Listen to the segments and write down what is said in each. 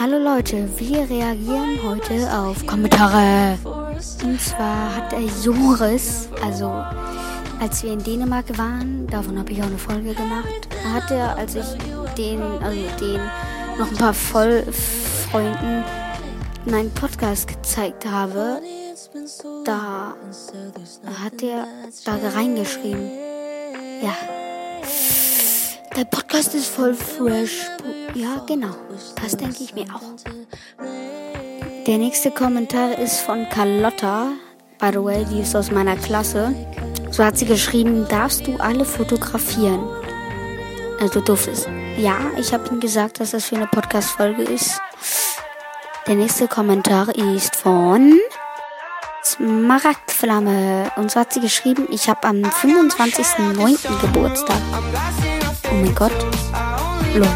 Hallo Leute, wir reagieren heute auf Kommentare. Und zwar hat der Joris, also als wir in Dänemark waren, davon habe ich auch eine Folge gemacht, hat er, als ich den, also den noch ein paar Vollfreunden meinen Podcast gezeigt habe, da hat er da reingeschrieben. Ja. Der Podcast ist voll fresh. Ja, genau. Das denke ich mir auch. Der nächste Kommentar ist von Carlotta. By the way, die ist aus meiner Klasse. So hat sie geschrieben, darfst du alle fotografieren? Also du durftest. Ja, ich habe ihm gesagt, dass das für eine Podcast-Folge ist. Der nächste Kommentar ist von Smaragdflamme. Und so hat sie geschrieben, ich habe am 25.09. Geburtstag. Oh mein Gott. Lol.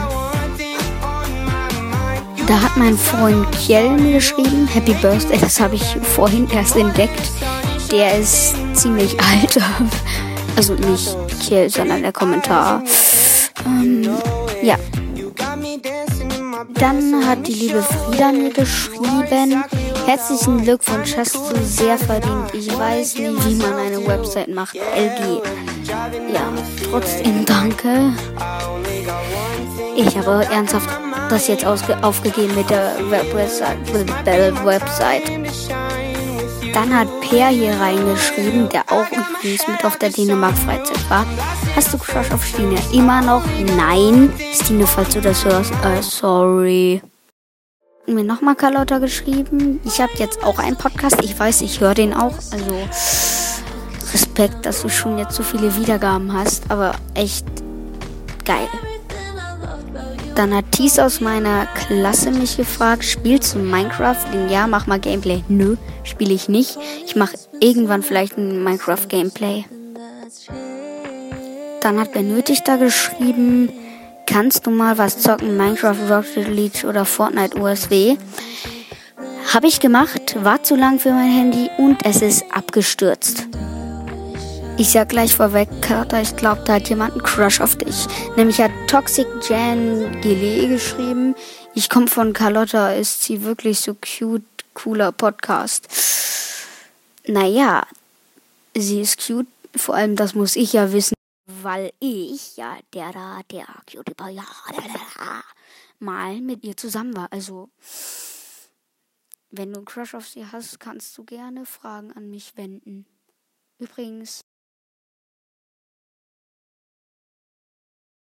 Da hat mein Freund Kjell mir geschrieben, Happy Birthday, das habe ich vorhin erst entdeckt. Der ist ziemlich alt. Also nicht Kjell, sondern der Kommentar. Ähm, ja. Dann hat die liebe Frieda mir geschrieben, herzlichen Glückwunsch, hast du sehr verdient. Ich weiß nie, wie man eine Website macht. LG. Ja, trotzdem danke. Ich habe ernsthaft das jetzt aufgegeben mit der Website. Website. Dann hat Per hier reingeschrieben, der auch übrigens mit auf der Dänemark-Freizeit war. Hast du Crush auf Stine? Immer noch? Nein. Stine, falls du das hörst, äh, sorry. Mir nochmal Carlotta geschrieben. Ich habe jetzt auch einen Podcast. Ich weiß, ich höre den auch. Also Respekt, dass du schon jetzt so viele Wiedergaben hast. Aber echt geil. Dann hat Thies aus meiner Klasse mich gefragt, spielst du Minecraft? Ja, mach mal Gameplay. Nö, spiele ich nicht. Ich mache irgendwann vielleicht ein Minecraft Gameplay. Dann hat Benötigter geschrieben, kannst du mal was zocken? Minecraft Rocket League oder Fortnite USW? Habe ich gemacht, war zu lang für mein Handy und es ist abgestürzt. Ich sag gleich vorweg, Carter, ich glaube, da hat jemand einen Crush auf dich. Nämlich hat Toxic Jan Gile geschrieben. Ich komme von Carlotta, ist sie wirklich so cute, cooler Podcast. Naja, sie ist cute, vor allem das muss ich ja wissen, weil ich, ja, der da, der Boy, ja, mal mit ihr zusammen war. Also, wenn du einen Crush auf sie hast, kannst du gerne Fragen an mich wenden. Übrigens,